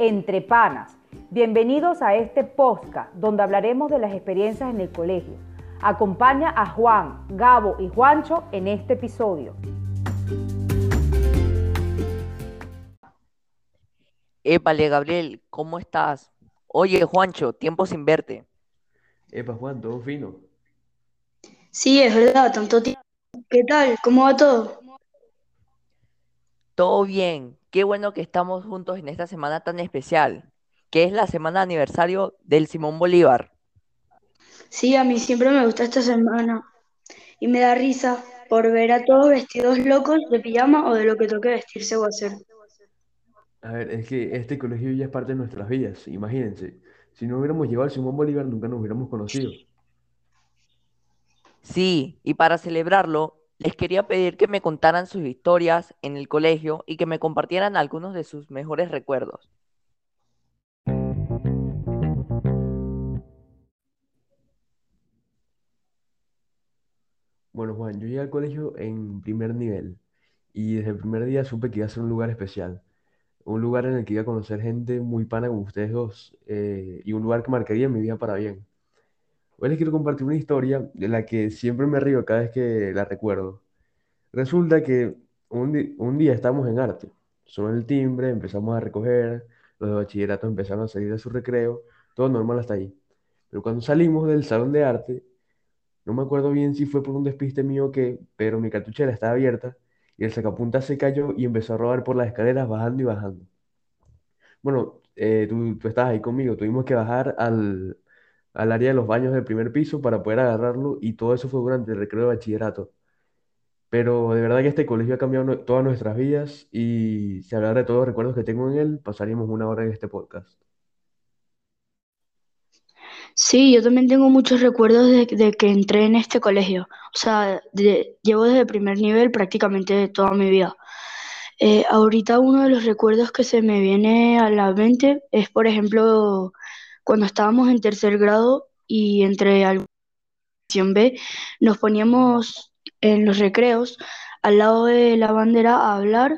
Entre Panas. Bienvenidos a este podcast donde hablaremos de las experiencias en el colegio. Acompaña a Juan, Gabo y Juancho en este episodio. Épale, Gabriel, ¿cómo estás? Oye, Juancho, tiempo sin verte. Epa, Juan, todo fino. Sí, es verdad, tanto tiempo. ¿Qué tal? ¿Cómo va todo? Todo bien. Qué bueno que estamos juntos en esta semana tan especial, que es la semana de aniversario del Simón Bolívar. Sí, a mí siempre me gusta esta semana y me da risa por ver a todos vestidos locos de pijama o de lo que toque vestirse o hacer. A ver, es que este colegio ya es parte de nuestras vidas, imagínense. Si no hubiéramos llevado al Simón Bolívar, nunca nos hubiéramos conocido. Sí, y para celebrarlo, les quería pedir que me contaran sus historias en el colegio y que me compartieran algunos de sus mejores recuerdos. Bueno, Juan, yo llegué al colegio en primer nivel y desde el primer día supe que iba a ser un lugar especial, un lugar en el que iba a conocer gente muy pana como ustedes dos eh, y un lugar que marcaría mi vida para bien. Hoy les quiero compartir una historia de la que siempre me río cada vez que la recuerdo. Resulta que un, día estábamos en arte, sonó el timbre, empezamos a recoger, los de bachillerato empezaron a salir de su recreo, todo normal hasta ahí. Pero cuando salimos del salón de arte, no me acuerdo bien si fue por un despiste mío o qué, pero mi cartuchera estaba abierta y el sacapuntas se cayó y empezó a rodar por las escaleras bajando y bajando. Bueno, eh, tú, tú estabas ahí conmigo, tuvimos que bajar al, al área de los baños del primer piso para poder agarrarlo y todo eso fue durante el recreo de bachillerato. Pero de verdad que este colegio ha cambiado todas nuestras vidas y si hablar de todos los recuerdos que tengo en él, pasaríamos una hora en este podcast. Sí, yo también tengo muchos recuerdos de, que entré en este colegio. O sea, llevo desde el primer nivel prácticamente toda mi vida. Eh, ahorita uno de los recuerdos que se me viene a la mente es, por ejemplo, cuando estábamos en tercer grado y entre alguna B nos poníamos en los recreos al lado de la bandera a hablar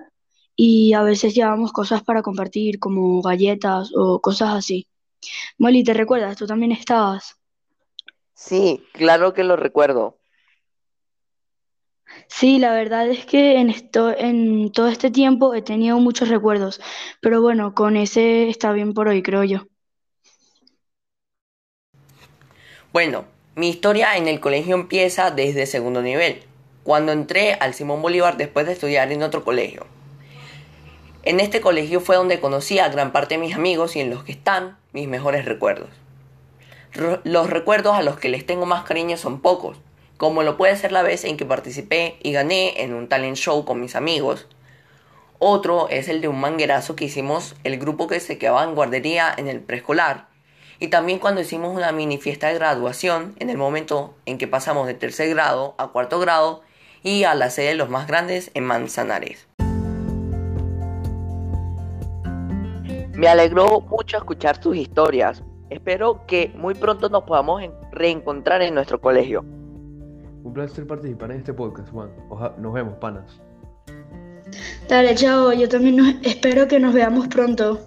y a veces llevábamos cosas para compartir como galletas o cosas así. Molly, ¿te recuerdas? Tú también estabas. Sí, claro que lo recuerdo. Sí, la verdad es que en esto, en todo este tiempo he tenido muchos recuerdos, pero bueno, con ese está bien por hoy, creo yo. Bueno, mi historia en el colegio empieza desde segundo nivel, cuando entré al Simón Bolívar después de estudiar en otro colegio. En este colegio fue donde conocí a gran parte de mis amigos y en los que están mis mejores recuerdos. Los recuerdos a los que les tengo más cariño son pocos, como lo puede ser la vez en que participé y gané en un talent show con mis amigos. Otro es el de un manguerazo que hicimos el grupo que se quedaba en guardería en el preescolar. Y también cuando hicimos una mini fiesta de graduación en el momento en que pasamos de tercer grado a cuarto grado y a la sede de los más grandes en Manzanares. Me alegró mucho escuchar tus historias. Espero que muy pronto nos podamos en- reencontrar en nuestro colegio. Un placer participar en este podcast, Juan. Oja- nos vemos, panas. Dale, chao, yo también nos- espero que nos veamos pronto.